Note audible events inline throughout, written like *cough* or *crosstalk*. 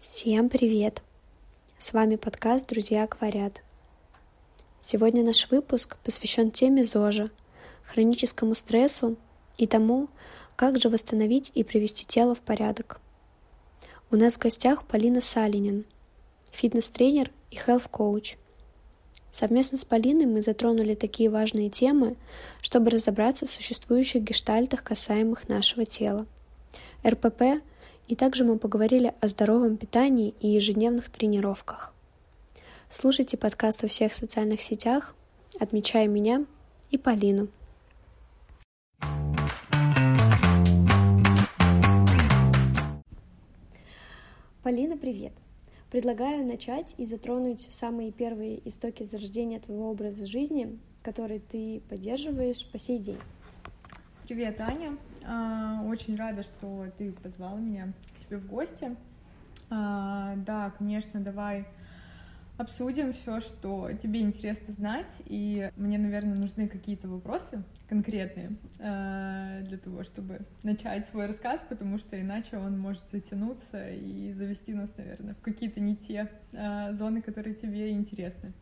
Всем привет! С вами подкаст «Друзья говорят». Сегодня наш выпуск посвящен теме ЗОЖа, хроническому стрессу и тому, как же восстановить и привести тело в порядок. У нас в гостях Полина Салинин, фитнес-тренер и health-коуч. Совместно с Полиной мы затронули такие важные темы, чтобы разобраться в существующих гештальтах, касаемых нашего тела. РПП и также мы поговорили о здоровом питании и ежедневных тренировках. Слушайте подкаст во всех социальных сетях, отмечая меня и Полину. Полина, привет! Предлагаю начать и затронуть самые первые истоки зарождения твоего образа жизни, который ты поддерживаешь по сей день. Привет, Аня. А, очень рада, что ты позвала меня к себе в гости. А, да, конечно, давай обсудим все, что тебе интересно знать. И мне, наверное, нужны какие-то вопросы конкретные а, для того, чтобы начать свой рассказ, потому что иначе он может затянуться и завести нас, наверное, в какие-то не те зоны, которые тебе интересны.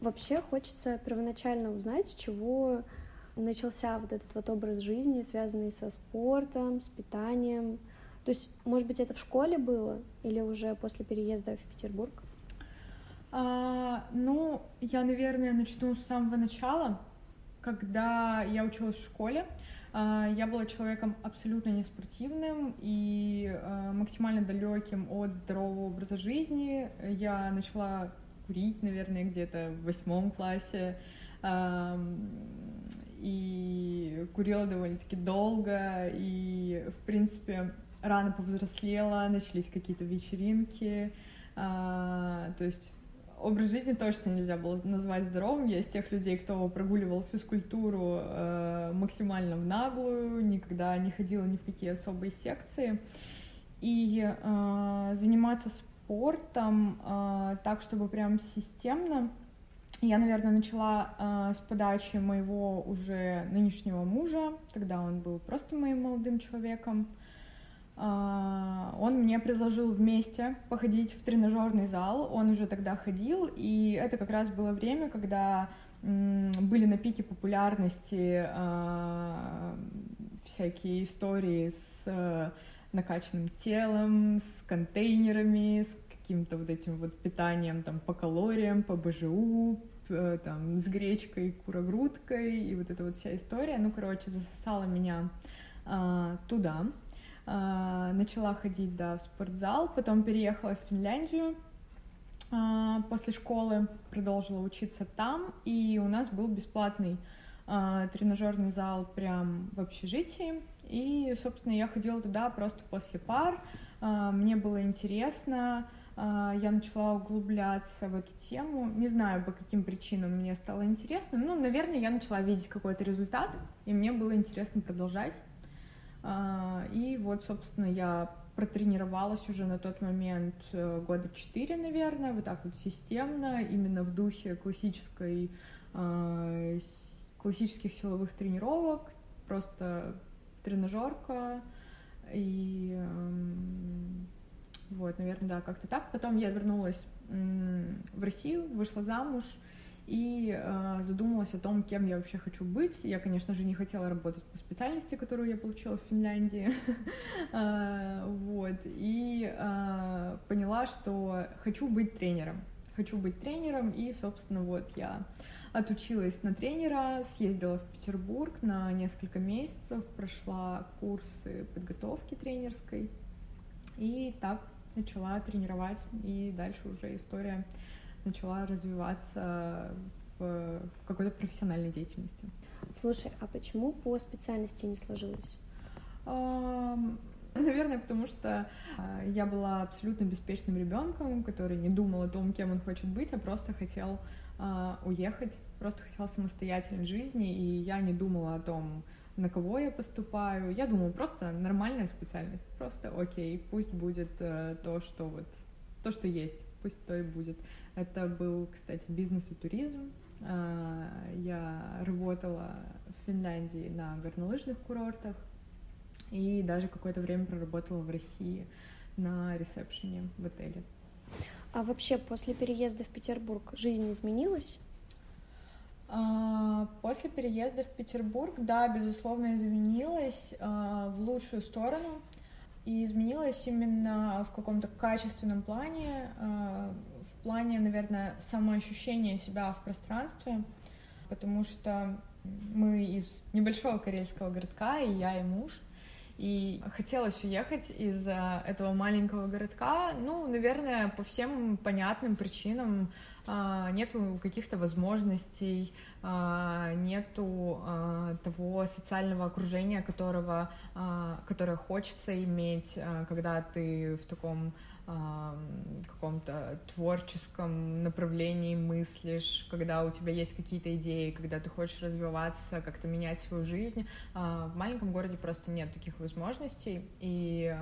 Вообще хочется первоначально узнать, с чего начался вот этот вот образ жизни, связанный со спортом, с питанием? То есть, может быть, это в школе было или уже после переезда в Петербург? А, ну, я, наверное, начну с самого начала. Когда я училась в школе, а, я была человеком абсолютно неспортивным и а, максимально далеким от здорового образа жизни. Я начала курить, наверное, где-то в восьмом классе и курила довольно-таки долго, и, в принципе, рано повзрослела, начались какие-то вечеринки, а, то есть образ жизни точно нельзя было назвать здоровым. Я из тех людей, кто прогуливал физкультуру э, максимально в наглую, никогда не ходила ни в какие особые секции. И э, заниматься спортом э, так, чтобы прям системно я, наверное, начала э, с подачи моего уже нынешнего мужа. Тогда он был просто моим молодым человеком. Э, он мне предложил вместе походить в тренажерный зал. Он уже тогда ходил, и это как раз было время, когда э, были на пике популярности э, всякие истории с э, накачанным телом, с контейнерами, с каким-то вот этим вот питанием там по калориям, по БЖУ, э, там с гречкой, курогрудкой и вот эта вот вся история. Ну, короче, засосала меня а, туда. А, начала ходить, да, в спортзал, потом переехала в Финляндию, а, после школы продолжила учиться там, и у нас был бесплатный а, тренажерный зал прям в общежитии, и, собственно, я ходила туда просто после пар, а, мне было интересно, я начала углубляться в эту тему. Не знаю, по каким причинам мне стало интересно. Ну, наверное, я начала видеть какой-то результат, и мне было интересно продолжать. А, и вот, собственно, я протренировалась уже на тот момент э, года четыре, наверное, вот так вот системно, именно в духе классической, а, классических силовых тренировок, просто тренажерка и эм, вот, наверное, да, как-то так. Потом я вернулась в Россию, вышла замуж и э, задумалась о том, кем я вообще хочу быть. Я, конечно же, не хотела работать по специальности, которую я получила в Финляндии. *laughs* А, вот. И а, поняла, что хочу быть тренером. Хочу быть тренером, и, собственно, вот я отучилась на тренера, съездила в Петербург на несколько месяцев, прошла курсы подготовки тренерской, и так начала тренировать, и дальше уже история начала развиваться в, в какой-то профессиональной деятельности. Слушай, а почему по специальности не сложилось? Наверное, потому что а, я была абсолютно беспечным ребенком, который не думал о том, кем он хочет быть, а просто хотел а, уехать, просто хотел самостоятельной жизни, и я не думала о том, на кого я поступаю. Я думаю, просто нормальная специальность, просто окей, пусть будет э, то, что вот, то, что есть, пусть то и будет. Это был, кстати, бизнес и туризм. Э, я работала в Финляндии на горнолыжных курортах и даже какое-то время проработала в России на ресепшене в отеле. А вообще после переезда в Петербург жизнь изменилась? А, после переезда в Петербург, да, безусловно, изменилась а, в лучшую сторону. И изменилась именно в каком-то качественном плане, а, в плане, наверное, самоощущения себя в пространстве, потому что мы из небольшого карельского городка, и я, и муж, и хотелось уехать из этого маленького городка, ну, наверное, по всем понятным причинам. А, нету каких-то возможностей, а, нету а, того социального окружения, которого, которое хочется иметь, когда ты в таком каком-то творческом направлении мыслишь, когда у тебя есть какие-то идеи, когда ты хочешь развиваться, как-то менять свою жизнь. В маленьком городе просто нет таких возможностей, и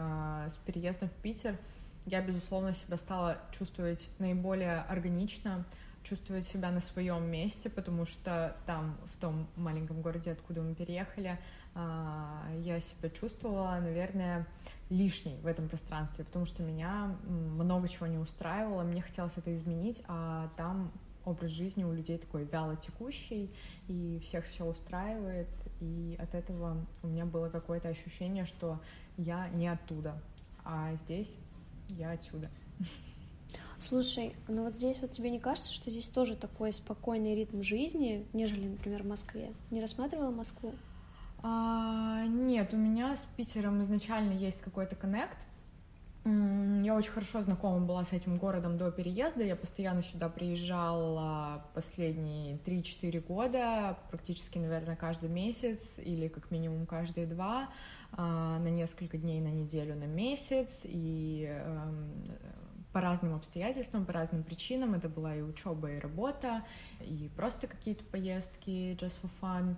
с переездом в Питер я, безусловно, себя стала чувствовать наиболее органично, чувствовать себя на своем месте, потому что там, в том маленьком городе, откуда мы переехали, я себя чувствовала, наверное, лишней в этом пространстве, потому что меня много чего не устраивало, мне хотелось это изменить, а там образ жизни у людей такой вяло текущий, и всех все устраивает, и от этого у меня было какое-то ощущение, что я не оттуда, а здесь я отсюда. Слушай, ну вот здесь вот тебе не кажется, что здесь тоже такой спокойный ритм жизни, нежели, например, в Москве? Не рассматривала Москву? А, нет, у меня с Питером изначально есть какой-то коннект. Я очень хорошо знакома была с этим городом до переезда. Я постоянно сюда приезжала последние 3-4 года, практически, наверное, каждый месяц или как минимум каждые два, на несколько дней, на неделю, на месяц. И эм, по разным обстоятельствам, по разным причинам. Это была и учеба, и работа, и просто какие-то поездки just for fun.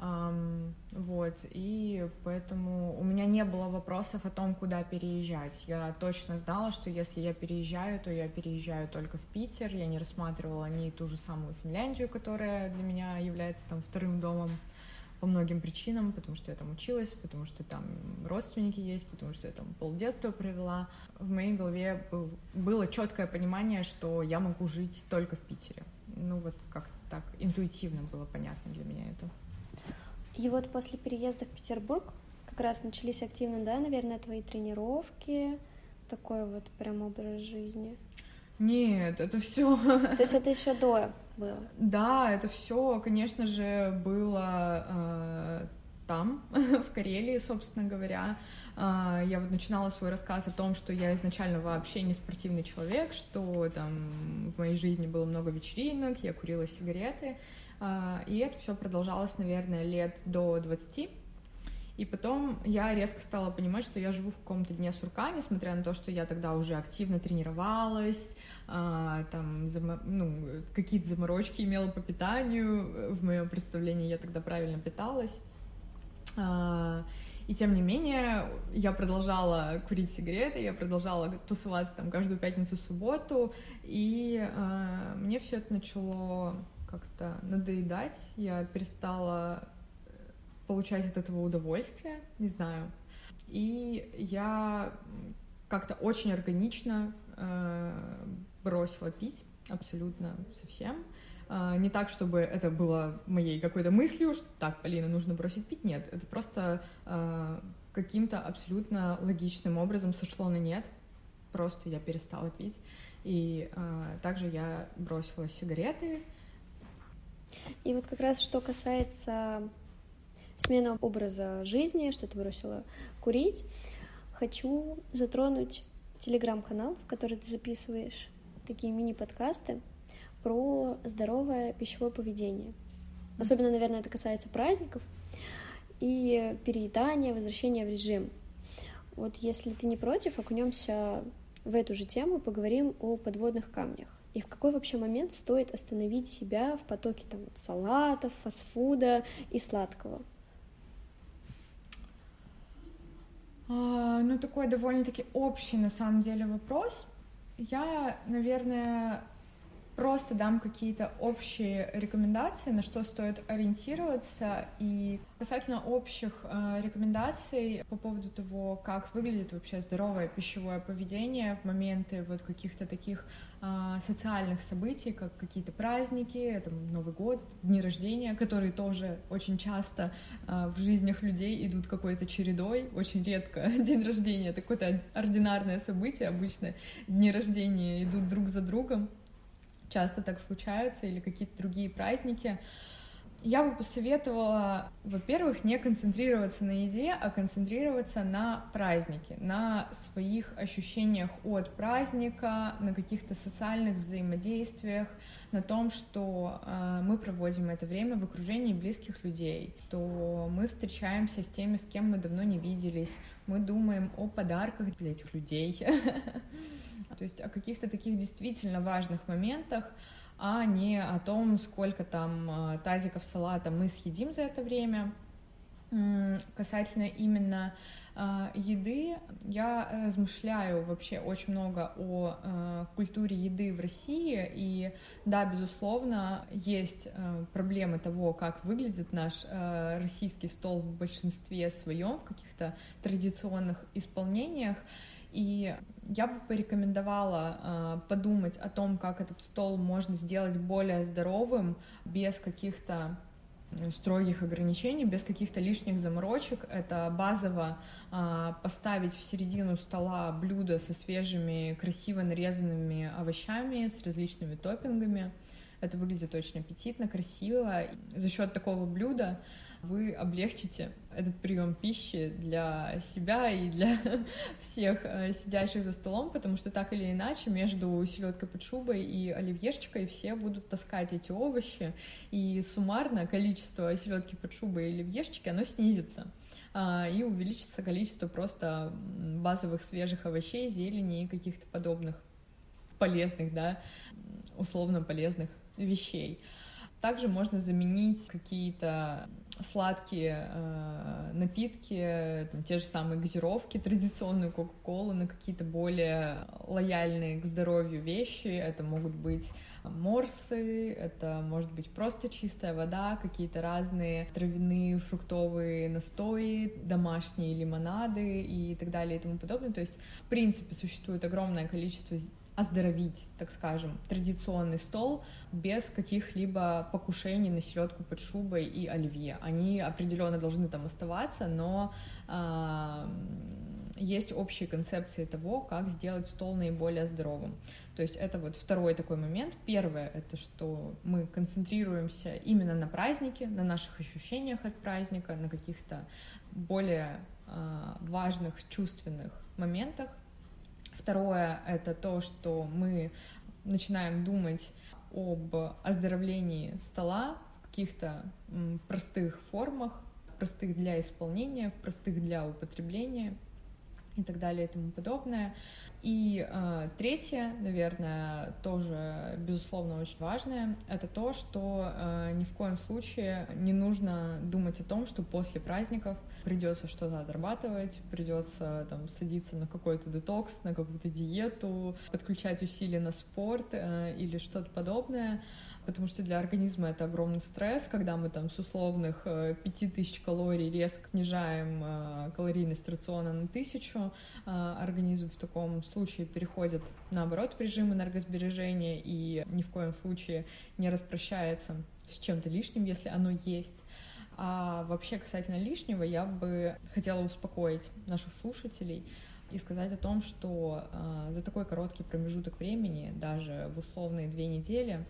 Um, вот, и поэтому у меня не было вопросов о том, куда переезжать. Я точно знала, что если я переезжаю, то я переезжаю только в Питер. Я не рассматривала ни ту же самую Финляндию, которая для меня является там вторым домом по многим причинам, потому что я там училась, потому что там родственники есть, потому что я там полдетства провела. В моей голове был, было четкое понимание, что я могу жить только в Питере. Ну вот как так интуитивно было понятно для меня это. И вот после переезда в Петербург как раз начались активно, да, наверное, твои тренировки, такой вот прям образ жизни. Нет, это все. То есть это еще до было? Да, это все, конечно же, было э, там, *laughs* в Карелии, собственно говоря. Э, я вот начинала свой рассказ о том, что я изначально вообще не спортивный человек, что там в моей жизни было много вечеринок, я курила сигареты. А, и это все продолжалось, наверное, лет до 20. И потом я резко стала понимать, что я живу в каком-то дне сурка, несмотря на то, что я тогда уже активно тренировалась, а, там ну, какие-то заморочки имела по питанию. В моем представлении я тогда правильно питалась. А, и тем не менее, я продолжала курить сигареты, я продолжала тусоваться там каждую пятницу, субботу, и э, мне все это начало как-то надоедать, я перестала э, получать от этого удовольствие, не знаю. И я как-то очень органично э, бросила пить, абсолютно совсем. Э, не так, чтобы это было моей какой-то мыслью, что так, Полина, нужно бросить пить. Нет, это просто э, каким-то абсолютно логичным образом сошло на нет. Просто я перестала пить. И э, также я бросила сигареты, и вот как раз что касается смены образа жизни, что ты бросила курить, хочу затронуть телеграм-канал, в который ты записываешь такие мини-подкасты про здоровое пищевое поведение. Особенно, наверное, это касается праздников и переедания, возвращения в режим. Вот если ты не против, окунемся в эту же тему, поговорим о подводных камнях. И в какой вообще момент стоит остановить себя в потоке там, салатов, фастфуда и сладкого? А, ну, такой довольно-таки общий, на самом деле, вопрос. Я, наверное, просто дам какие-то общие рекомендации, на что стоит ориентироваться. И касательно общих э, рекомендаций по поводу того, как выглядит вообще здоровое пищевое поведение в моменты вот каких-то таких э, социальных событий, как какие-то праздники, это Новый год, дни рождения, которые тоже очень часто э, в жизнях людей идут какой-то чередой. Очень редко *laughs* день рождения — это какое-то ординарное событие. Обычно дни рождения идут друг за другом часто так случаются, или какие-то другие праздники, я бы посоветовала, во-первых, не концентрироваться на еде, а концентрироваться на празднике, на своих ощущениях от праздника, на каких-то социальных взаимодействиях, на том, что э, мы проводим это время в окружении близких людей, что мы встречаемся с теми, с кем мы давно не виделись, мы думаем о подарках для этих людей. *laughs* То есть о каких-то таких действительно важных моментах, а не о том, сколько там а, тазиков салата мы съедим за это время. Касательно именно э, еды, я размышляю вообще очень много о э, культуре еды в России, и да, безусловно, есть проблемы того, как выглядит наш российский стол в большинстве своем, в каких-то традиционных исполнениях, и я бы порекомендовала э, подумать о том, как этот стол можно сделать более здоровым, без каких-то строгих ограничений, без каких-то лишних заморочек. Это базово э, поставить в середину стола блюдо со свежими, красиво нарезанными овощами, с различными топпингами. Это выглядит очень аппетитно, красиво. За счет такого блюда вы облегчите этот прием пищи для себя и для *laughs* всех э, сидящих за столом, потому что так или иначе между селедкой под шубой и оливьешечкой все будут таскать эти овощи, и суммарно количество селедки под шубой и оливьешечки, оно снизится а, и увеличится количество просто базовых свежих овощей, зелени и каких-то подобных полезных, да, условно полезных вещей. Также можно заменить какие-то сладкие э, напитки, там, те же самые газировки, традиционную Кока-Колу на какие-то более лояльные к здоровью вещи. Это могут быть морсы, это может быть просто чистая вода, какие-то разные травяные фруктовые настои, домашние лимонады и так далее и тому подобное. То есть, в принципе, существует огромное количество оздоровить, так скажем, традиционный стол без каких-либо покушений на селедку под шубой и оливье. Они определенно должны там оставаться, но э, есть общие концепции того, как сделать стол наиболее здоровым. То есть это вот второй такой момент. Первое — это что мы концентрируемся именно на празднике, на наших ощущениях от праздника, на каких-то более э, важных чувственных моментах, Второе — это то, что мы начинаем думать об оздоровлении стола в каких-то простых формах, простых для исполнения, в простых для употребления и так далее и тому подобное. И э, третье, наверное, тоже, безусловно, очень важное, это то, что э, ни в коем случае не нужно думать о том, что после праздников придется что-то отрабатывать, придется там садиться на какой-то детокс, на какую-то диету, подключать усилия на спорт э, или что-то подобное потому что для организма это огромный стресс, когда мы там с условных 5000 э, калорий резко снижаем э, калорийность рациона на 1000, э, организм в таком случае переходит наоборот в режим энергосбережения и ни в коем случае не распрощается с чем-то лишним, если оно есть. А вообще касательно лишнего, я бы хотела успокоить наших слушателей и сказать о том, что э, за такой короткий промежуток времени, даже в условные две недели,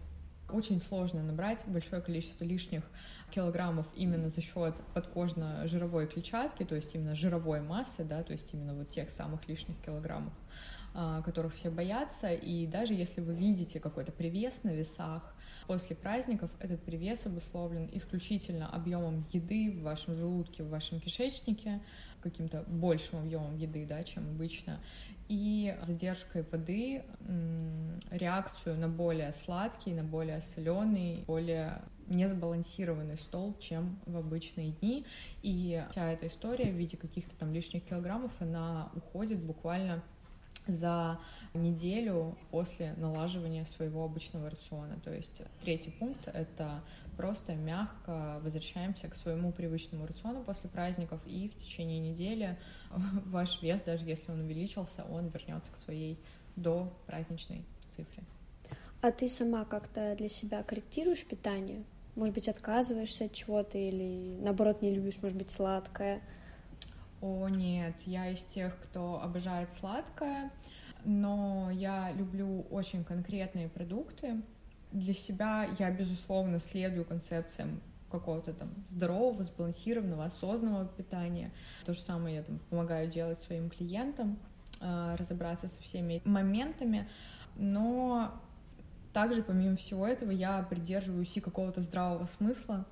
очень сложно набрать большое количество лишних килограммов именно за счет подкожно-жировой клетчатки, то есть именно жировой массы, да, то есть именно вот тех самых лишних килограммов, а, которых все боятся. И даже если вы видите какой-то привес на весах, после праздников этот привес обусловлен исключительно объемом еды в вашем желудке, в вашем кишечнике, каким-то большим объемом еды, да, чем обычно и задержкой воды реакцию на более сладкий, на более соленый, более несбалансированный стол, чем в обычные дни. И вся эта история в виде каких-то там лишних килограммов, она уходит буквально за неделю после налаживания своего обычного рациона. То есть третий пункт — это просто мягко возвращаемся к своему привычному рациону после праздников, и в течение недели *laughs* ваш вес, даже если он увеличился, он вернется к своей до праздничной цифре. А ты сама как-то для себя корректируешь питание? Может быть, отказываешься от чего-то или, наоборот, не любишь, может быть, сладкое? О, нет, я из тех, кто обожает сладкое, но я люблю очень конкретные продукты. Для себя я, безусловно, следую концепциям какого-то там здорового, сбалансированного, осознанного питания. То же самое я там помогаю делать своим клиентам, э, разобраться со всеми моментами, но также, помимо всего этого, я придерживаюсь и какого-то здравого смысла,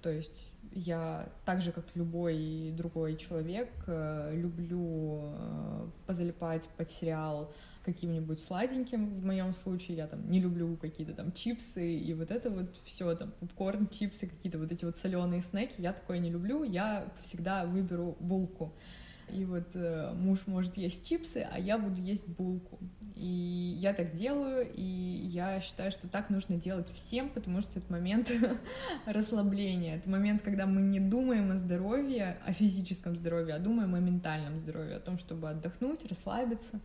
то есть я так же, как любой другой человек, э, люблю э, позалипать под сериал каким-нибудь сладеньким. В моем случае я там не люблю какие-то там чипсы и вот это вот все там попкорн, чипсы, какие-то вот эти вот соленые снеки. Я такое не люблю. Я всегда выберу булку и вот э, муж может есть чипсы, а я буду есть булку. И я так делаю, и я считаю, что так нужно делать всем, потому что это момент *laughs* расслабления, это момент, когда мы не думаем о здоровье, о физическом здоровье, а думаем о ментальном здоровье, о том, чтобы отдохнуть, расслабиться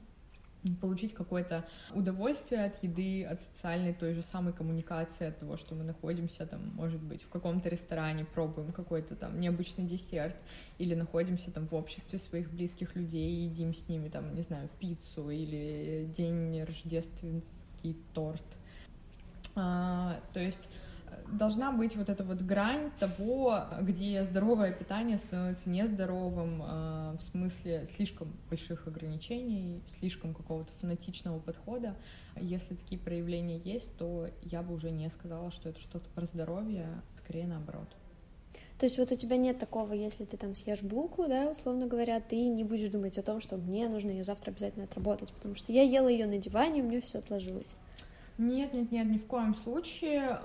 получить какое-то удовольствие от еды, от социальной той же самой коммуникации, от того, что мы находимся там, может быть, в каком-то ресторане, пробуем какой-то там необычный десерт, или находимся там в обществе своих близких людей и едим с ними там, не знаю, пиццу или день рождественский торт. А, то есть должна быть вот эта вот грань того, где здоровое питание становится нездоровым, э, в смысле слишком больших ограничений, слишком какого-то фанатичного подхода. Если такие проявления есть, то я бы уже не сказала, что это что-то про здоровье, скорее наоборот. То есть вот у тебя нет такого, если ты там съешь булку, да, условно говоря, ты не будешь думать о том, что мне нужно ее завтра обязательно отработать, потому что я ела ее на диване, у меня все отложилось. Нет, нет, нет, ни в коем случае.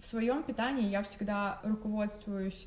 В своем питании я всегда руководствуюсь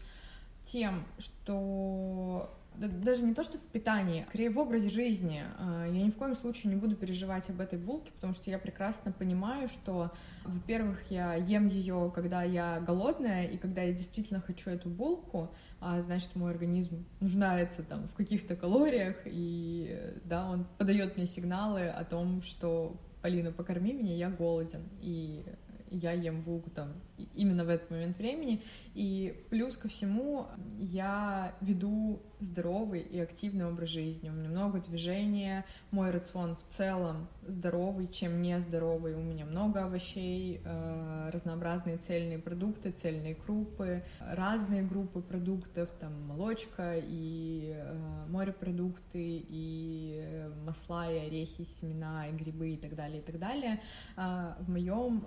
тем, что даже не то, что в питании, скорее в образе жизни. А, я ни в коем случае не буду переживать об этой булке, потому что я прекрасно понимаю, что, во-первых, я ем ее, когда я голодная, и когда я действительно хочу эту булку, а значит, мой организм нуждается там в каких-то калориях, и да, он подает мне сигналы о том, что Полина, покорми меня, я голоден. И я ем булку там именно в этот момент времени. И плюс ко всему я веду здоровый и активный образ жизни. У меня много движения, мой рацион в целом здоровый, чем нездоровый. У меня много овощей, э, разнообразные цельные продукты, цельные крупы, разные группы продуктов, там молочка и э, морепродукты, и масла, и орехи, и семена, и грибы, и так далее, и так далее. Э, в моем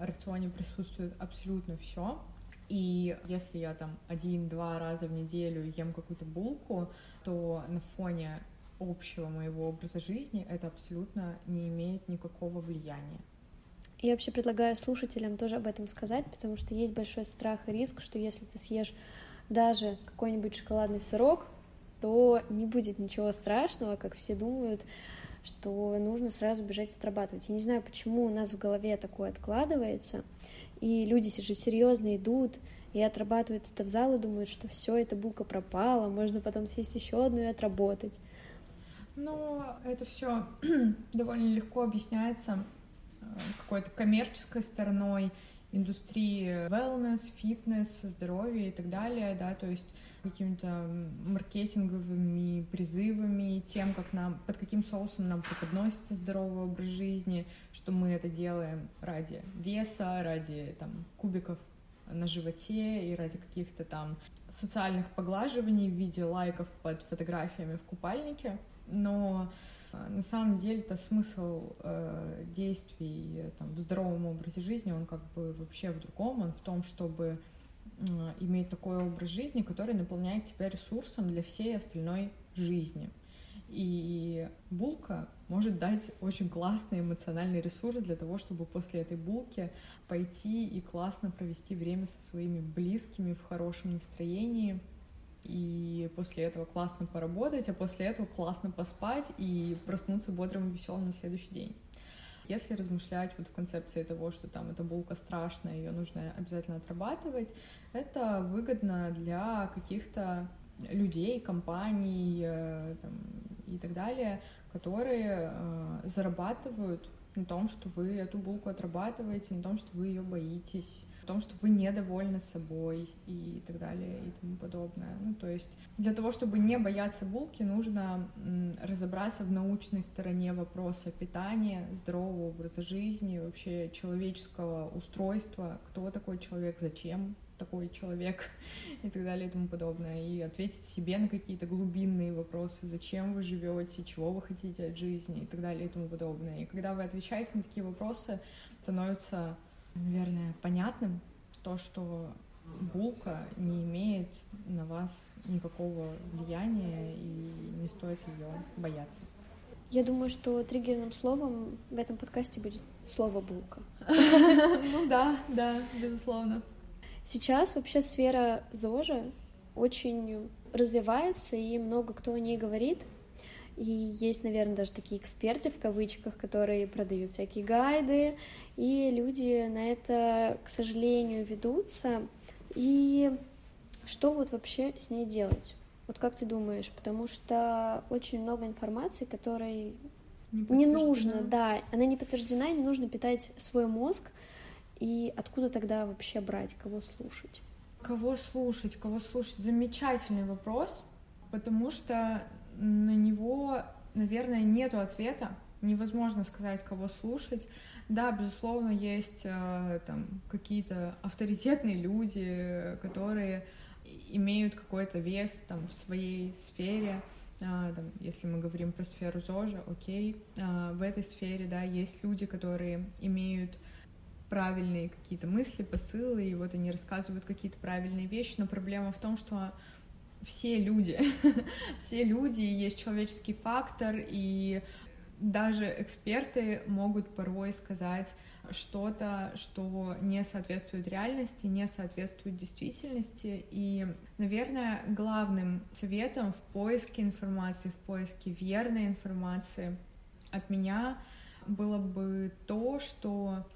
рационе присутствует абсолютно все. И если я там один-два раза в неделю ем какую-то булку, то на фоне общего моего образа жизни это абсолютно не имеет никакого влияния. Я вообще предлагаю слушателям тоже об этом сказать, потому что есть большой страх и риск, что если ты съешь даже какой-нибудь шоколадный сырок, то не будет ничего страшного, как все думают, что нужно сразу бежать отрабатывать. Я не знаю, почему у нас в голове такое откладывается, и люди же серьезно идут и отрабатывают это в зал и думают, что все, эта булка пропала, можно потом съесть еще одну и отработать. Но это все *clears throat* довольно легко объясняется э, какой-то коммерческой стороной индустрии wellness, фитнес, здоровья и так далее, да, то есть какими-то маркетинговыми призывами, тем, как нам, под каким соусом нам преподносится здоровый образ жизни, что мы это делаем ради веса, ради там кубиков на животе и ради каких-то там социальных поглаживаний в виде лайков под фотографиями в купальнике, но на самом деле это смысл э, действий э, там, в здоровом образе жизни, он как бы вообще в другом, он в том, чтобы иметь такой образ жизни, который наполняет тебя ресурсом для всей остальной жизни. И булка может дать очень классный эмоциональный ресурс для того, чтобы после этой булки пойти и классно провести время со своими близкими в хорошем настроении и после этого классно поработать, а после этого классно поспать и проснуться бодрым и веселым на следующий день. Если размышлять вот в концепции того, что там эта булка страшная, ее нужно обязательно отрабатывать, это выгодно для каких-то людей, компаний э, там, и так далее, которые э, зарабатывают на том, что вы эту булку отрабатываете, на том, что вы ее боитесь, том, что вы недовольны собой и так далее и тому подобное. Ну, то есть для того, чтобы не бояться булки, нужно разобраться в научной стороне вопроса питания, здорового образа жизни, вообще человеческого устройства, кто такой человек, зачем такой человек *laughs* и так далее и тому подобное, и ответить себе на какие-то глубинные вопросы, зачем вы живете, чего вы хотите от жизни и так далее и тому подобное. И когда вы отвечаете на такие вопросы, становится, наверное, понятным то, что булка не имеет на вас никакого влияния и не стоит ее бояться. Я думаю, что триггерным словом в этом подкасте будет слово булка. *laughs* Ну да, да, безусловно. Сейчас вообще сфера ЗОЖа очень развивается, и много кто о ней говорит. И есть, наверное, даже такие эксперты в кавычках, которые продают всякие гайды, и люди на это, к сожалению, ведутся. И что вот вообще с ней делать? Вот как ты думаешь? Потому что очень много информации, которой не, не нужно, да, она не подтверждена, и не нужно питать свой мозг и откуда тогда вообще брать, кого слушать? Кого слушать, кого слушать? Замечательный вопрос, потому что на него, наверное, нету ответа. Невозможно сказать, кого слушать. Да, безусловно, есть э, там какие-то авторитетные люди, которые имеют какой-то вес там в своей сфере. А, там, если мы говорим про сферу ЗОЖа, окей, а, в этой сфере, да, есть люди, которые имеют правильные какие-то мысли, посылы, и вот они рассказывают какие-то правильные вещи, но проблема в том, что все люди, *laughs* все люди, есть человеческий фактор, и даже эксперты могут порой сказать что-то, что не соответствует реальности, не соответствует действительности. И, наверное, главным советом в поиске информации, в поиске верной информации от меня было бы то, что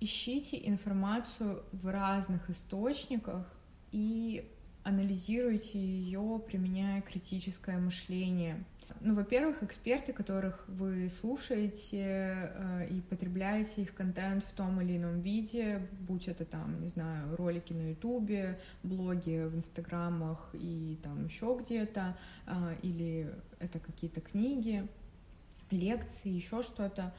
ищите информацию в разных источниках и анализируйте ее, применяя критическое мышление. Ну, во-первых, эксперты, которых вы слушаете э, и потребляете их контент в том или ином виде, будь это там, не знаю, ролики на Ютубе, блоги в Инстаграмах и там еще где-то, э, или это какие-то книги, лекции, еще что-то,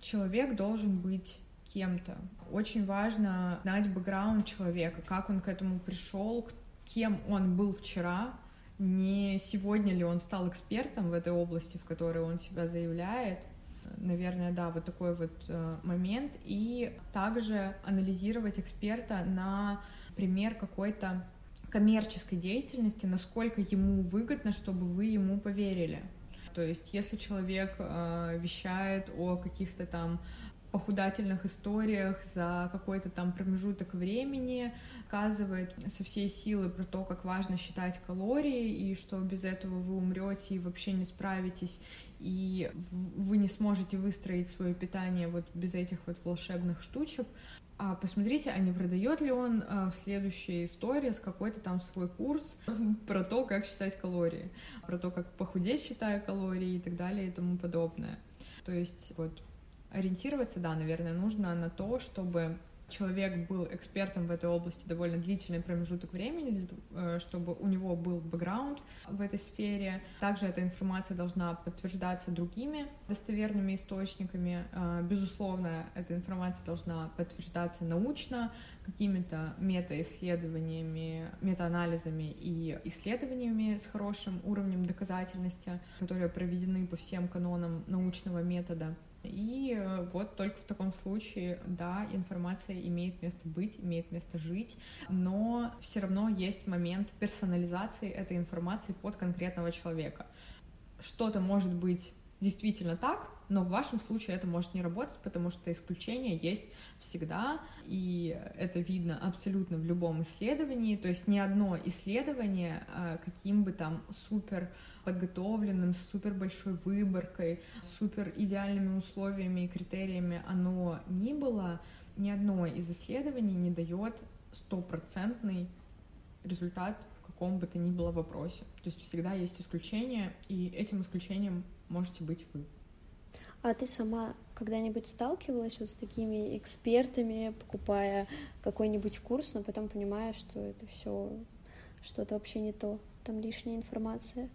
человек должен быть кем-то. Очень важно знать бэкграунд человека, как он к этому пришел, кем он был вчера, не сегодня ли он стал экспертом в этой области, в которой он себя заявляет. Наверное, да, вот такой вот э, момент. И также анализировать эксперта на пример какой-то коммерческой деятельности, насколько ему выгодно, чтобы вы ему поверили. То есть, если человек э, вещает о каких-то там похудательных историях за какой-то там промежуток времени, сказывает со всей силы про то, как важно считать калории, и что без этого вы умрете и вообще не справитесь, и вы не сможете выстроить свое питание вот без этих вот волшебных штучек. А посмотрите, а не продает ли он а, в следующей истории с какой-то там свой курс *laughs* про то, как считать калории, про то, как похудеть, считая калории и так далее и тому подобное. То есть вот ориентироваться, да, наверное, нужно на то, чтобы человек был экспертом в этой области довольно длительный промежуток времени, э, чтобы у него был бэкграунд в этой сфере. Также эта информация должна подтверждаться другими достоверными источниками. Э, безусловно, эта информация должна подтверждаться научно, какими-то метаисследованиями, метаанализами и исследованиями с хорошим уровнем доказательности, которые проведены по всем канонам научного метода. И э, вот только в таком случае, да, информация имеет место быть, имеет место жить, но все равно есть момент персонализации этой информации под конкретного человека. Что-то может быть действительно так, но в вашем случае это может не работать, потому что исключения есть всегда, и это видно абсолютно в любом исследовании. То есть ни одно исследование, а, каким бы там супер подготовленным, с супер большой выборкой, супер идеальными условиями и критериями оно ни было, ни одно из исследований не дает стопроцентный результат в каком бы то ни было вопросе. То есть всегда есть исключения, и этим исключением можете быть вы. А ты сама когда-нибудь сталкивалась вот с такими экспертами, покупая какой-нибудь курс, но потом понимая, что это все что-то вообще не то, там лишняя информация?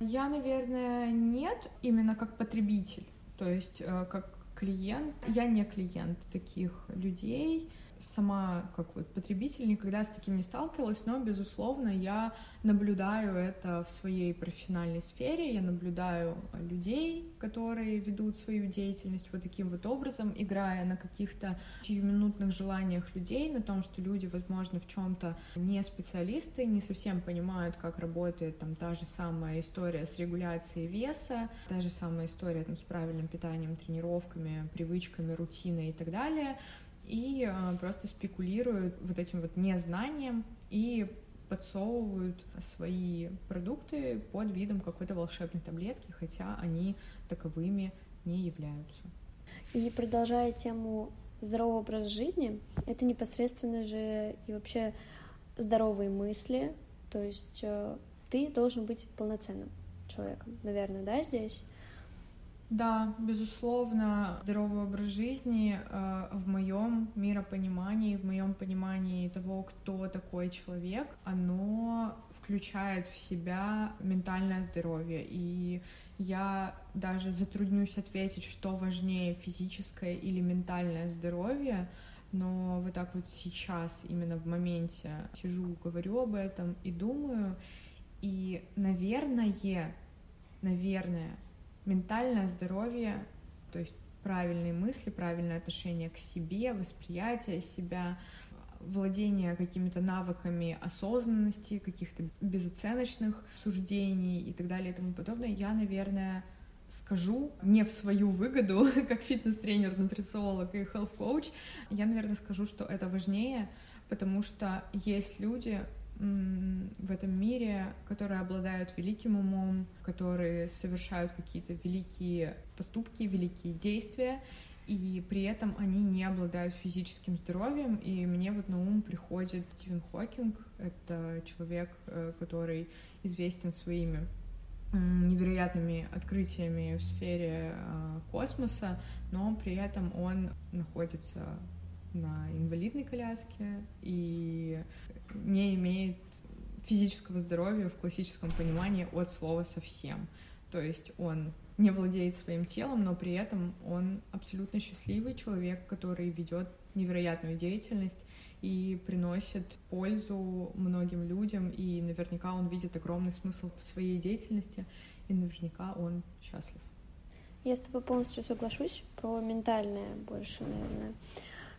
Я, наверное, нет, именно как потребитель, то есть э, как клиент. Я не клиент таких людей, сама как вот потребитель никогда с таким не сталкивалась, но, безусловно, я наблюдаю это в своей профессиональной сфере, я наблюдаю людей, которые ведут свою деятельность вот таким вот образом, играя на каких-то сиюминутных желаниях людей, на том, что люди, возможно, в чем-то не специалисты, не совсем понимают, как работает там та же самая история с регуляцией веса, та же самая история там, с правильным питанием, тренировками, привычками, рутиной и так далее и э, просто спекулируют вот этим вот незнанием и подсовывают свои продукты под видом какой-то волшебной таблетки, хотя они таковыми не являются. И продолжая тему здорового образа жизни, это непосредственно же и вообще здоровые мысли, то есть э, ты должен быть полноценным человеком, наверное, да, здесь? Да, безусловно, здоровый образ жизни э, в моем миропонимании, в моем понимании того, кто такой человек, оно включает в себя ментальное здоровье. И я даже затруднюсь ответить, что важнее, физическое или ментальное здоровье, но вот так вот сейчас, именно в моменте, сижу, говорю об этом и думаю, и, наверное, наверное, ментальное здоровье, то есть правильные мысли, правильное отношение к себе, восприятие себя, владение какими-то навыками осознанности, каких-то безоценочных суждений и так далее и тому подобное, я, наверное, скажу не в свою выгоду, *laughs* как фитнес-тренер, нутрициолог и health-коуч, я, наверное, скажу, что это важнее, потому что есть люди, в этом мире, которые обладают великим умом, которые совершают какие-то великие поступки, великие действия, и при этом они не обладают физическим здоровьем. И мне вот на ум приходит Стивен Хокинг. Это человек, э, который известен своими невероятными открытиями в сфере э, космоса, но при этом он находится на инвалидной коляске и не имеет физического здоровья в классическом понимании от слова совсем. То есть он не владеет своим телом, но при этом он абсолютно счастливый человек, который ведет невероятную деятельность и приносит пользу многим людям, и наверняка он видит огромный смысл в своей деятельности, и наверняка он счастлив. Я с тобой полностью соглашусь про ментальное больше, наверное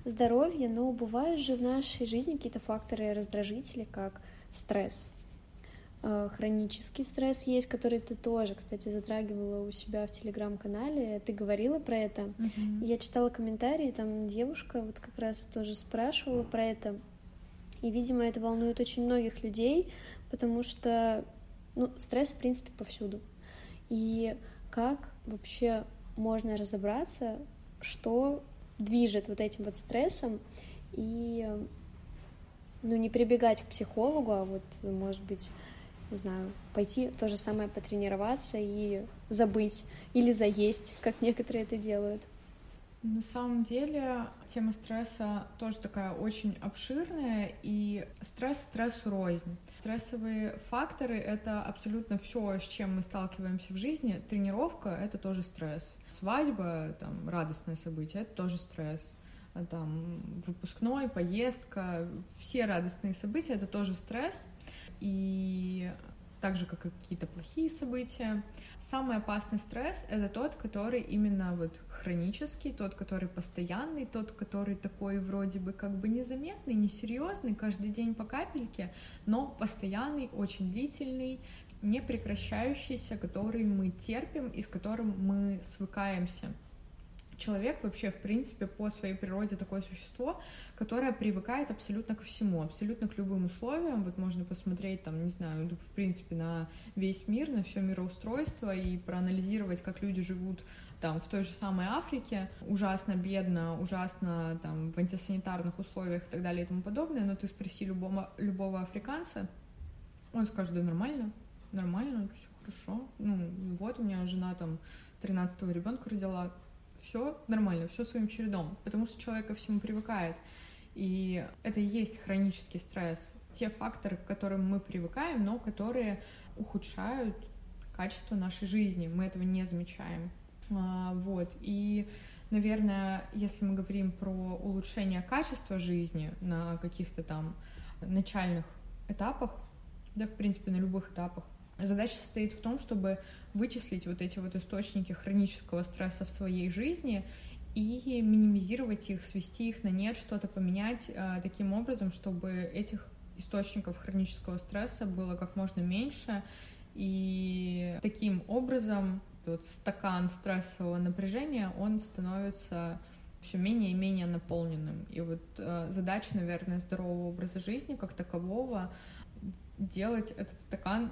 здоровье, но бывают же в нашей жизни какие-то факторы раздражители, как стресс. Э, хронический стресс есть, который ты тоже, кстати, затрагивала у себя в телеграм-канале. Ты говорила про это. Mm-hmm. Я читала комментарии, там девушка вот как раз тоже спрашивала про это. И, видимо, это волнует очень многих людей, потому что ну, стресс, в принципе, повсюду. И как вообще можно разобраться, что движет вот этим вот стрессом, и ну, не прибегать к психологу, а вот, может быть, не знаю, пойти то же самое потренироваться и забыть или заесть, как некоторые это делают. На самом деле тема стресса тоже такая очень обширная, и стресс стрессу рознь. Стрессовые факторы — это абсолютно все, с чем мы сталкиваемся в жизни. Тренировка — это тоже стресс. Свадьба, там, радостное событие — это тоже стресс. А там, выпускной, поездка, все радостные события — это тоже стресс. И так же, как и какие-то плохие события. Самый опасный стресс — это тот, который именно вот хронический, тот, который постоянный, тот, который такой вроде бы как бы незаметный, несерьезный, каждый день по капельке, но постоянный, очень длительный непрекращающийся, который мы терпим и с которым мы свыкаемся. Человек вообще, в принципе, по своей природе такое существо, которое привыкает абсолютно ко всему, абсолютно к любым условиям. Вот можно посмотреть, там, не знаю, в принципе, на весь мир, на все мироустройство и проанализировать, как люди живут там в той же самой Африке, ужасно бедно, ужасно там в антисанитарных условиях и так далее и тому подобное, но ты спроси любого, любого африканца, он скажет, да нормально, нормально, все хорошо. Ну, вот у меня жена там 13-го ребенка родила, все нормально, все своим чередом, потому что человек ко всему привыкает. И это и есть хронический стресс. Те факторы, к которым мы привыкаем, но которые ухудшают качество нашей жизни. Мы этого не замечаем. А, вот. И, наверное, если мы говорим про улучшение качества жизни на каких-то там начальных этапах, да, в принципе, на любых этапах, задача состоит в том, чтобы вычислить вот эти вот источники хронического стресса в своей жизни и минимизировать их, свести их на нет, что-то поменять э, таким образом, чтобы этих источников хронического стресса было как можно меньше, и таким образом вот стакан стрессового напряжения, он становится все менее и менее наполненным. И вот э, задача, наверное, здорового образа жизни как такового делать этот стакан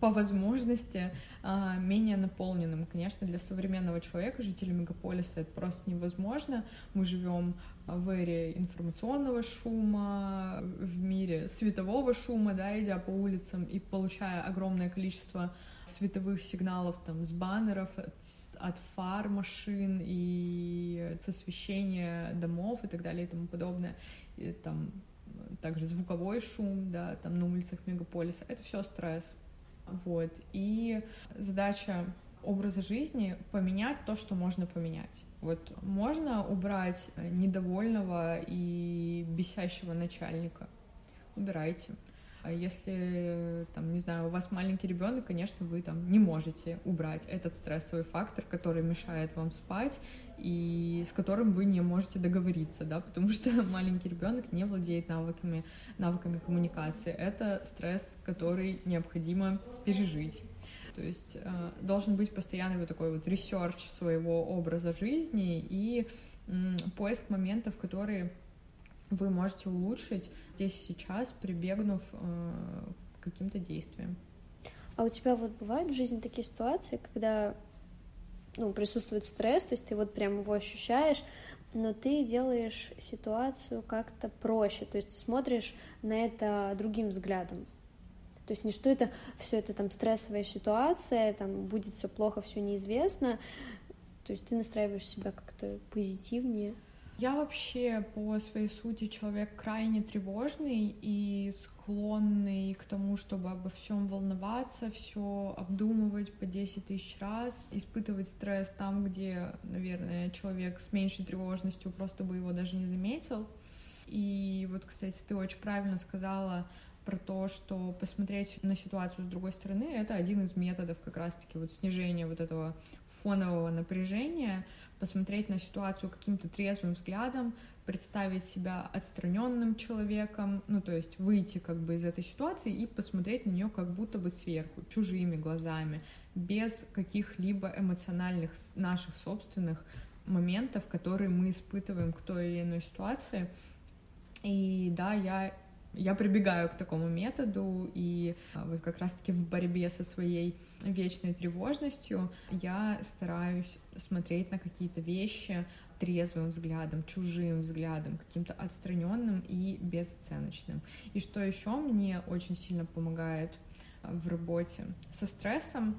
по возможности а, менее наполненным. Конечно, для современного человека, жителя мегаполиса, это просто невозможно. Мы живем в эре информационного шума, в мире светового шума, да, идя по улицам и получая огромное количество световых сигналов там с баннеров, от, от фар машин и с освещения домов и так далее и тому подобное. И там также звуковой шум, да, там на улицах мегаполиса. Это все стресс. Вот. И задача образа жизни поменять то, что можно поменять. Вот можно убрать недовольного и бесящего начальника. Убирайте. А если, там, не знаю, у вас маленький ребенок, конечно, вы там не можете убрать этот стрессовый фактор, который мешает вам спать и с которым вы не можете договориться, да, потому что *laughs* маленький ребенок не владеет навыками, навыками коммуникации. Это стресс, который необходимо пережить. То есть э, должен быть постоянный вот такой вот research своего образа жизни и э, поиск моментов, которые вы можете улучшить здесь сейчас, прибегнув э, к каким-то действиям. А у тебя вот бывают в жизни такие ситуации, когда ну, присутствует стресс, то есть ты вот прям его ощущаешь, но ты делаешь ситуацию как-то проще, то есть ты смотришь на это другим взглядом. То есть не что это все это там стрессовая ситуация, там будет все плохо, все неизвестно. То есть ты настраиваешь себя как-то позитивнее. Я вообще по своей сути человек крайне тревожный и склонный к тому, чтобы обо всем волноваться, все обдумывать по 10 тысяч раз, испытывать стресс там, где, наверное, человек с меньшей тревожностью просто бы его даже не заметил. И вот, кстати, ты очень правильно сказала про то, что посмотреть на ситуацию с другой стороны, это один из методов как раз-таки вот снижения вот этого фонового напряжения, посмотреть на ситуацию каким-то трезвым взглядом, представить себя отстраненным человеком, ну то есть выйти как бы из этой ситуации и посмотреть на нее как будто бы сверху, чужими глазами, без каких-либо эмоциональных наших собственных моментов, которые мы испытываем к той или иной ситуации. И да, я я прибегаю к такому методу, и а, вот как раз-таки в борьбе со своей вечной тревожностью я стараюсь смотреть на какие-то вещи трезвым взглядом, чужим взглядом, каким-то отстраненным и безоценочным. И что еще мне очень сильно помогает а, в работе со стрессом,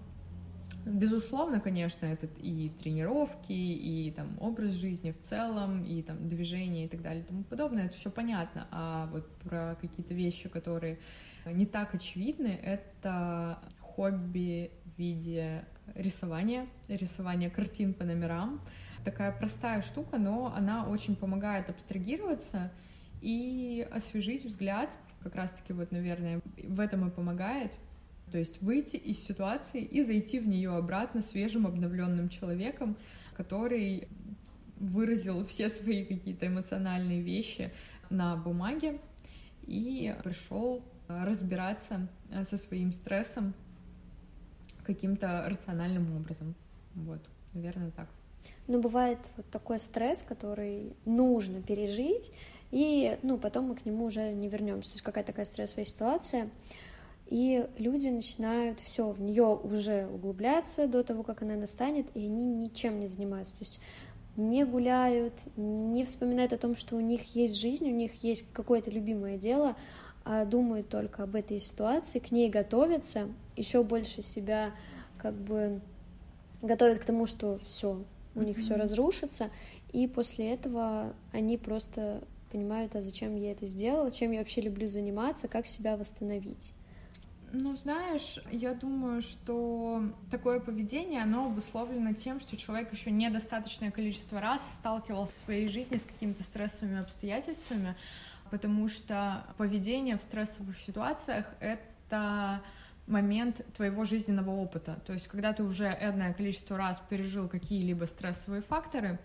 Безусловно, конечно, это и тренировки, и там образ жизни в целом, и там движение и так далее и тому подобное, это все понятно. А вот про какие-то вещи, которые не так очевидны, это хобби в виде рисования, рисования картин по номерам. Такая простая штука, но она очень помогает абстрагироваться и освежить взгляд. Как раз-таки вот, наверное, в этом и помогает — то есть выйти из ситуации и зайти в нее обратно свежим, обновленным человеком, который выразил все свои какие-то эмоциональные вещи на бумаге и пришел разбираться со своим стрессом каким-то рациональным образом. Вот, наверное, так. Но бывает вот такой стресс, который нужно пережить, и ну, потом мы к нему уже не вернемся. То есть какая-то такая стрессовая ситуация, и люди начинают все в нее уже углубляться до того, как она настанет, и они ничем не занимаются. То есть не гуляют, не вспоминают о том, что у них есть жизнь, у них есть какое-то любимое дело, а думают только об этой ситуации, к ней готовятся, еще больше себя как бы готовят к тому, что все, у них все разрушится, и после этого они просто понимают, а зачем я это сделала, чем я вообще люблю заниматься, как себя восстановить. Ну, знаешь, я думаю, что такое поведение, оно обусловлено тем, что человек еще недостаточное количество раз сталкивался в своей жизни с какими-то стрессовыми обстоятельствами, потому что поведение в стрессовых ситуациях — это момент твоего жизненного опыта. То есть, когда ты уже энное количество раз пережил какие-либо стрессовые факторы,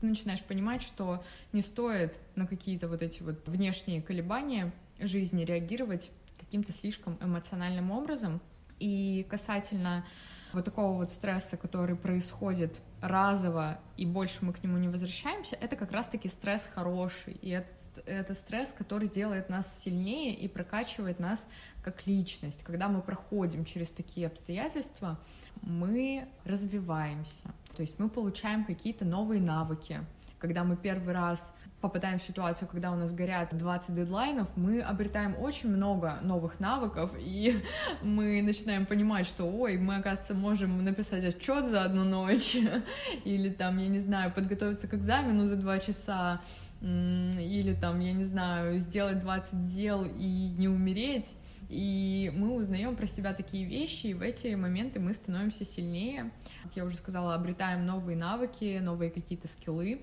ты начинаешь понимать, что не стоит на какие-то вот эти вот внешние колебания жизни реагировать каким-то слишком эмоциональным образом. И касательно вот такого вот стресса, который происходит разово, и больше мы к нему не возвращаемся, это как раз-таки стресс хороший. И это, это стресс, который делает нас сильнее и прокачивает нас как личность. Когда мы проходим через такие обстоятельства, мы развиваемся. То есть мы получаем какие-то новые навыки. Когда мы первый раз попадаем в ситуацию, когда у нас горят 20 дедлайнов, мы обретаем очень много новых навыков, и *laughs* мы начинаем понимать, что, ой, мы, оказывается, можем написать отчет за одну ночь, *laughs* или там, я не знаю, подготовиться к экзамену за два часа, или там, я не знаю, сделать 20 дел и не умереть, и мы узнаем про себя такие вещи, и в эти моменты мы становимся сильнее. Как я уже сказала, обретаем новые навыки, новые какие-то скиллы,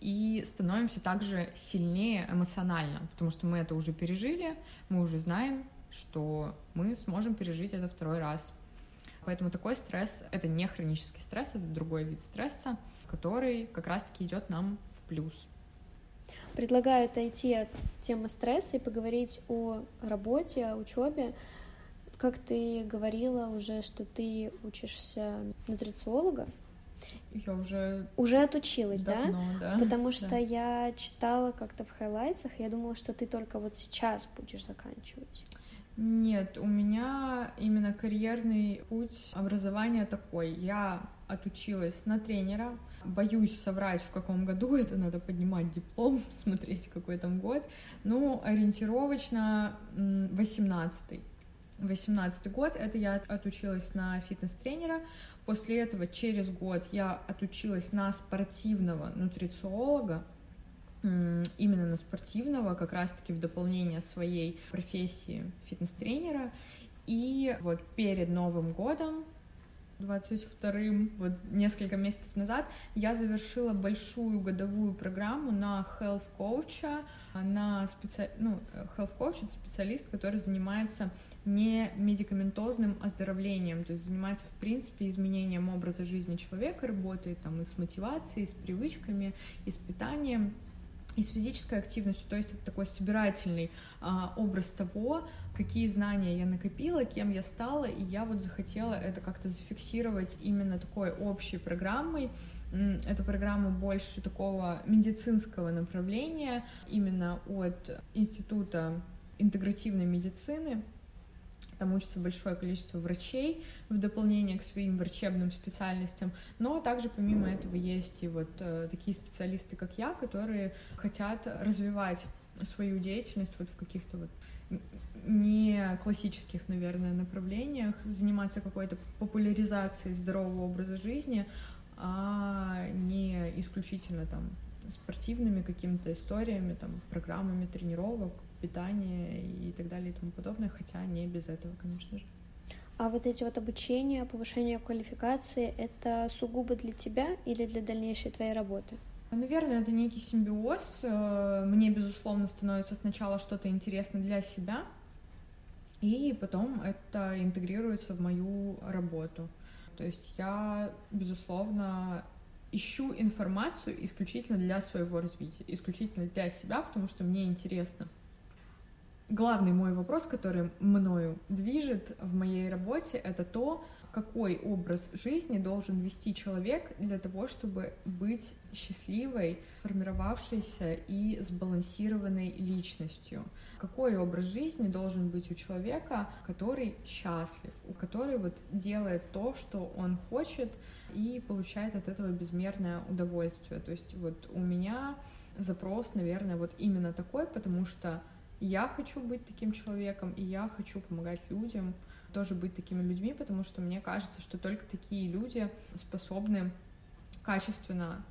и становимся также сильнее эмоционально, потому что мы это уже пережили, мы уже знаем, что мы сможем пережить это второй раз. Поэтому такой стресс — это не хронический стресс, это другой вид стресса, который как раз-таки идет нам в плюс. Предлагаю отойти от темы стресса и поговорить о работе, о учебе. Как ты говорила уже, что ты учишься нутрициолога, я уже... Уже отучилась, давно, да? да? Потому что да. я читала как-то в хайлайтсах, я думала, что ты только вот сейчас будешь заканчивать. Нет, у меня именно карьерный путь образования такой. Я отучилась на тренера. Боюсь соврать, в каком году *laughs* это надо поднимать диплом, *laughs* смотреть, какой там год. Ну, ориентировочно 18-й. 18 год, это я отучилась на фитнес-тренера. После этого через год я отучилась на спортивного нутрициолога, именно на спортивного, как раз-таки в дополнение своей профессии фитнес-тренера. И вот перед Новым годом 22-м, вот несколько месяцев назад, я завершила большую годовую программу на health coach, на специ... ну, health coach это специалист, который занимается не медикаментозным оздоровлением, то есть занимается, в принципе, изменением образа жизни человека, работает там и с мотивацией, и с привычками, и с питанием, и с физической активностью, то есть это такой собирательный а, образ того, какие знания я накопила, кем я стала, и я вот захотела это как-то зафиксировать именно такой общей программой. Эта программа больше такого медицинского направления, именно от Института интегративной медицины, там учится большое количество врачей в дополнение к своим врачебным специальностям, но также помимо этого есть и вот э, такие специалисты, как я, которые хотят развивать свою деятельность вот в каких-то вот не классических, наверное, направлениях, заниматься какой-то популяризацией здорового образа жизни, а не исключительно там спортивными какими-то историями, там, программами тренировок, питания и так далее и тому подобное, хотя не без этого, конечно же. А вот эти вот обучения, повышение квалификации, это сугубо для тебя или для дальнейшей твоей работы? Наверное, это некий симбиоз. Э, мне, безусловно, становится сначала что-то интересно для себя, и потом это интегрируется в мою работу. То есть я, безусловно, ищу информацию исключительно для своего развития, исключительно для себя, потому что мне интересно главный мой вопрос, который мною движет в моей работе, это то, какой образ жизни должен вести человек для того, чтобы быть счастливой, формировавшейся и сбалансированной личностью. Какой образ жизни должен быть у человека, который счастлив, у которого вот делает то, что он хочет, и получает от этого безмерное удовольствие. То есть вот у меня запрос, наверное, вот именно такой, потому что я хочу быть таким человеком, и я хочу помогать людям тоже быть такими людьми, потому что мне кажется, что только такие люди способны качественно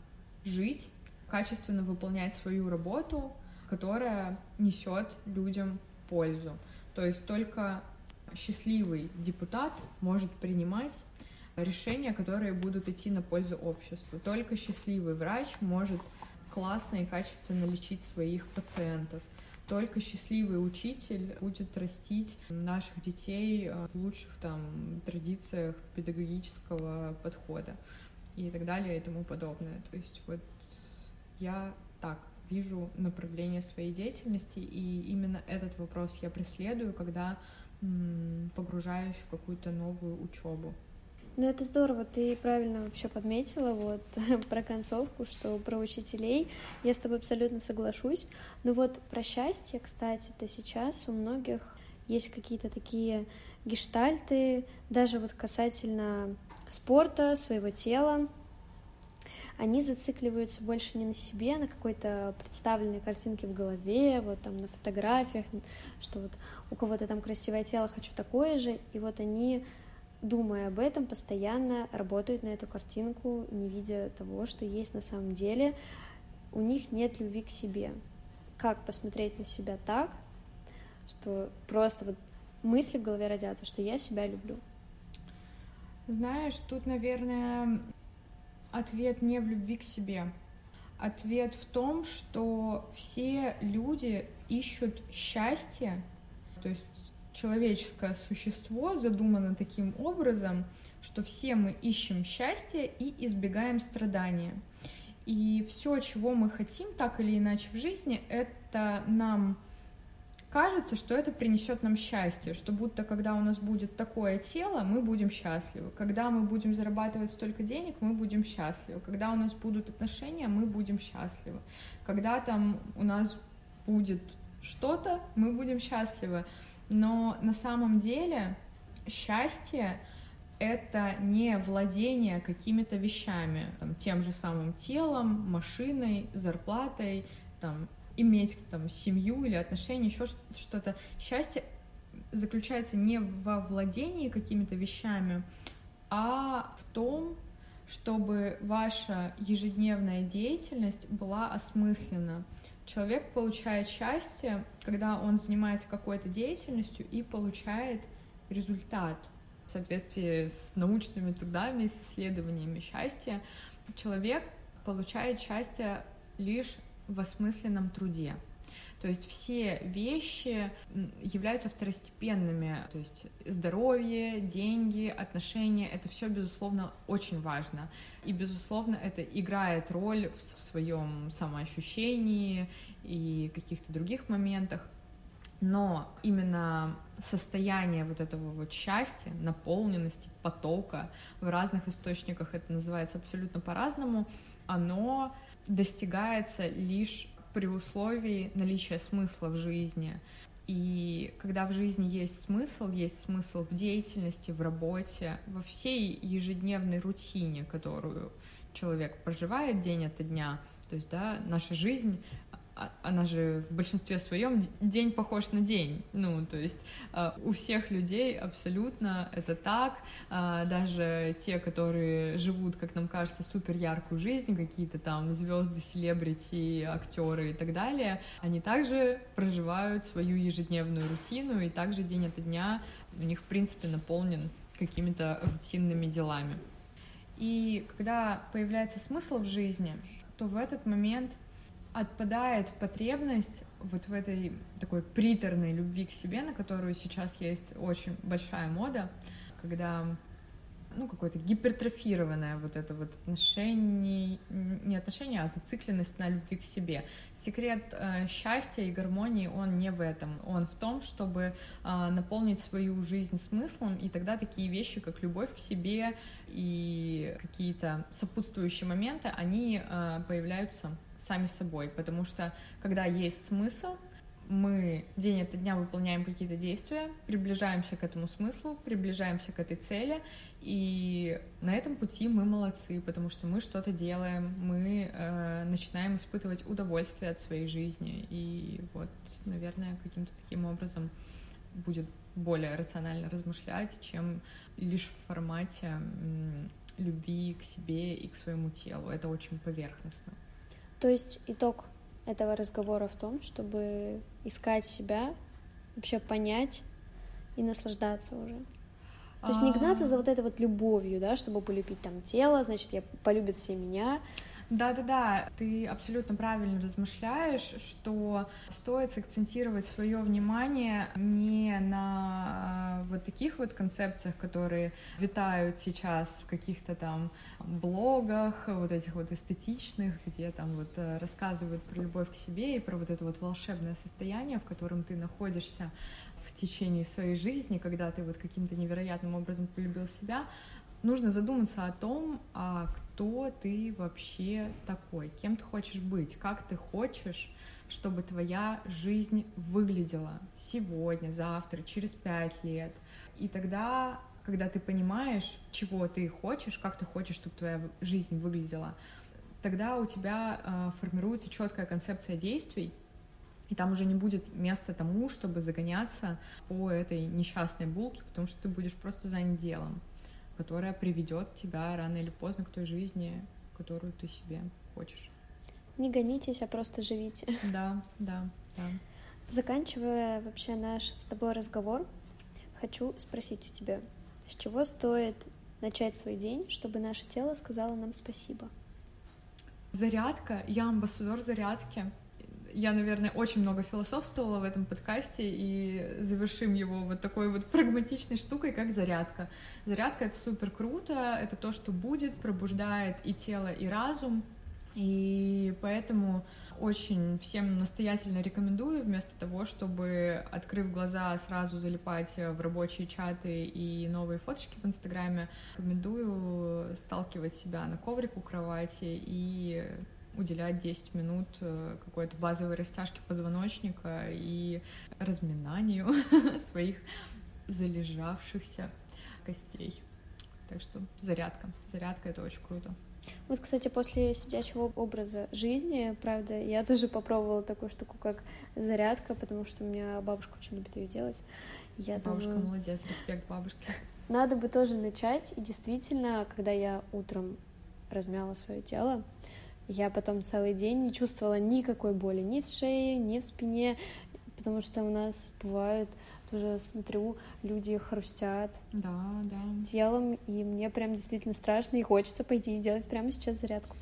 жить, качественно выполнять свою работу, которая несет людям пользу. То есть только счастливый депутат может принимать решения, которые будут идти на пользу обществу. Только счастливый врач может классно и качественно лечить своих пациентов. Только счастливый учитель будет растить наших детей э, в лучших там традициях педагогического подхода и так далее и тому подобное. То есть вот я так вижу направление своей деятельности, и именно этот вопрос я преследую, когда погружаюсь в какую-то новую учебу. Ну, это здорово, ты правильно вообще подметила вот *laughs* про концовку, что про учителей. Я с тобой абсолютно соглашусь. Но вот про счастье, кстати, то сейчас у многих есть какие-то такие гештальты, даже вот касательно спорта, своего тела, они зацикливаются больше не на себе, а на какой-то представленной картинке в голове, вот там на фотографиях, что вот у кого-то там красивое тело, хочу такое же, и вот они думая об этом, постоянно работают на эту картинку, не видя того, что есть на самом деле. У них нет любви к себе. Как посмотреть на себя так, что просто вот мысли в голове родятся, что я себя люблю. Знаешь, тут, наверное, ответ не в любви к себе. Ответ в том, что все люди ищут счастье, то есть человеческое существо задумано таким образом, что все мы ищем счастье и избегаем страдания. И все, чего мы хотим так или иначе в жизни, это нам кажется, что это принесет нам счастье, что будто когда у нас будет такое тело, мы будем счастливы. Когда мы будем зарабатывать столько денег, мы будем счастливы. Когда у нас будут отношения, мы будем счастливы. Когда там у нас будет что-то, мы будем счастливы. Но на самом деле счастье это не владение какими-то вещами, там, тем же самым телом, машиной, зарплатой, там, иметь там, семью или отношения, еще что-то. Счастье заключается не во владении какими-то вещами, а в том, чтобы ваша ежедневная деятельность была осмыслена. Человек получает счастье, когда он занимается какой-то деятельностью и получает результат в соответствии с научными трудами, с исследованиями счастья. Человек получает счастье лишь в осмысленном труде. То есть все вещи являются второстепенными. То есть здоровье, деньги, отношения — это все, безусловно, очень важно. И, безусловно, это играет роль в, своем самоощущении и каких-то других моментах. Но именно состояние вот этого вот счастья, наполненности, потока в разных источниках, это называется абсолютно по-разному, оно достигается лишь при условии наличия смысла в жизни. И когда в жизни есть смысл, есть смысл в деятельности, в работе, во всей ежедневной рутине, которую человек проживает день ото дня, то есть, да, наша жизнь она же в большинстве своем день похож на день. Ну, то есть э, у всех людей абсолютно это так. Э, даже те, которые живут, как нам кажется, супер яркую жизнь, какие-то там звезды, селебрити, актеры и так далее, они также проживают свою ежедневную рутину, и также день от дня у них, в принципе, наполнен какими-то рутинными делами. И когда появляется смысл в жизни, то в этот момент отпадает потребность вот в этой такой приторной любви к себе, на которую сейчас есть очень большая мода, когда ну, какое-то гипертрофированное вот это вот отношение, не отношения, а зацикленность на любви к себе. Секрет э, счастья и гармонии, он не в этом. Он в том, чтобы э, наполнить свою жизнь смыслом, и тогда такие вещи, как любовь к себе и какие-то сопутствующие моменты, они э, появляются сами собой, потому что когда есть смысл, мы день ото дня выполняем какие-то действия, приближаемся к этому смыслу, приближаемся к этой цели, и на этом пути мы молодцы, потому что мы что-то делаем, мы э, начинаем испытывать удовольствие от своей жизни, и вот, наверное, каким-то таким образом будет более рационально размышлять, чем лишь в формате любви к себе и к своему телу. Это очень поверхностно. То есть итог этого разговора в том, чтобы искать себя, вообще понять и наслаждаться уже. То есть не а. гнаться за вот этой вот любовью, да, чтобы полюбить там тело, значит, я полюбит все меня, да-да-да, ты абсолютно правильно размышляешь, что стоит сакцентировать свое внимание не на э, вот таких вот концепциях, которые витают сейчас в каких-то там блогах, вот этих вот эстетичных, где там вот э, рассказывают про любовь к себе и про вот это вот волшебное состояние, в котором ты находишься в течение своей жизни, когда ты вот каким-то невероятным образом полюбил себя, нужно задуматься о том, а кто ты вообще такой, кем ты хочешь быть, как ты хочешь, чтобы твоя жизнь выглядела сегодня, завтра, через пять лет. И тогда, когда ты понимаешь, чего ты хочешь, как ты хочешь, чтобы твоя жизнь выглядела, тогда у тебя э, формируется четкая концепция действий, и там уже не будет места тому, чтобы загоняться по этой несчастной булке, потому что ты будешь просто занят делом которая приведет тебя рано или поздно к той жизни, которую ты себе хочешь. Не гонитесь, а просто живите. *laughs* Да, да, да. Заканчивая вообще наш с тобой разговор, хочу спросить у тебя, с чего стоит начать свой день, чтобы наше тело сказало нам спасибо? Зарядка. Я амбассадор зарядки я, наверное, очень много философствовала в этом подкасте и завершим его вот такой вот прагматичной штукой, как зарядка. Зарядка — это супер круто, это то, что будет, пробуждает и тело, и разум, и поэтому очень всем настоятельно рекомендую, вместо того, чтобы, открыв глаза, сразу залипать в рабочие чаты и новые фоточки в Инстаграме, рекомендую сталкивать себя на коврик у кровати и уделять 10 минут э, какой-то базовой растяжке позвоночника и разминанию *laughs* своих залежавшихся костей. Так что зарядка. Зарядка — это очень круто. Вот, кстати, после сидячего образа жизни, правда, я тоже попробовала такую штуку, как зарядка, потому что у меня бабушка очень любит ее делать. Я бабушка думаю, молодец, респект бабушке. Надо бы тоже начать, и действительно, когда я утром размяла свое тело, я потом целый день не чувствовала никакой боли ни в шее, ни в спине, потому что у нас бывают тоже смотрю, люди хрустят да, да. телом, и мне прям действительно страшно, и хочется пойти и сделать прямо сейчас зарядку.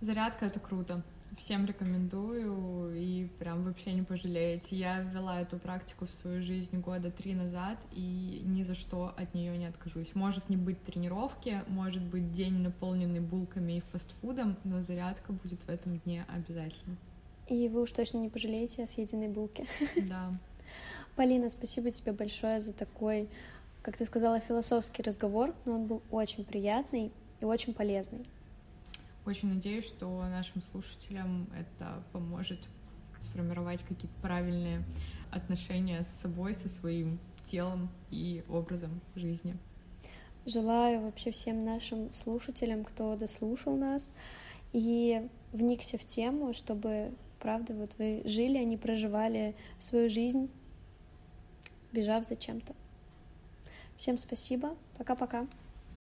Зарядка — это круто. Всем рекомендую и прям вообще не пожалеете. Я ввела эту практику в свою жизнь года три назад и ни за что от нее не откажусь. Может не быть тренировки, может быть день наполненный булками и фастфудом, но зарядка будет в этом дне обязательно. И вы уж точно не пожалеете о съеденной булке. *laughs* Да. Полина, спасибо тебе большое за такой, как ты сказала, философский разговор, но он был очень приятный и очень полезный. Очень надеюсь, что нашим слушателям это поможет сформировать какие-то правильные отношения с собой, со своим телом и образом жизни. Желаю вообще всем нашим слушателям, кто дослушал нас и вникся в тему, чтобы, правда, вот вы жили, они проживали свою жизнь, бежав за чем-то. Всем спасибо. Пока-пока.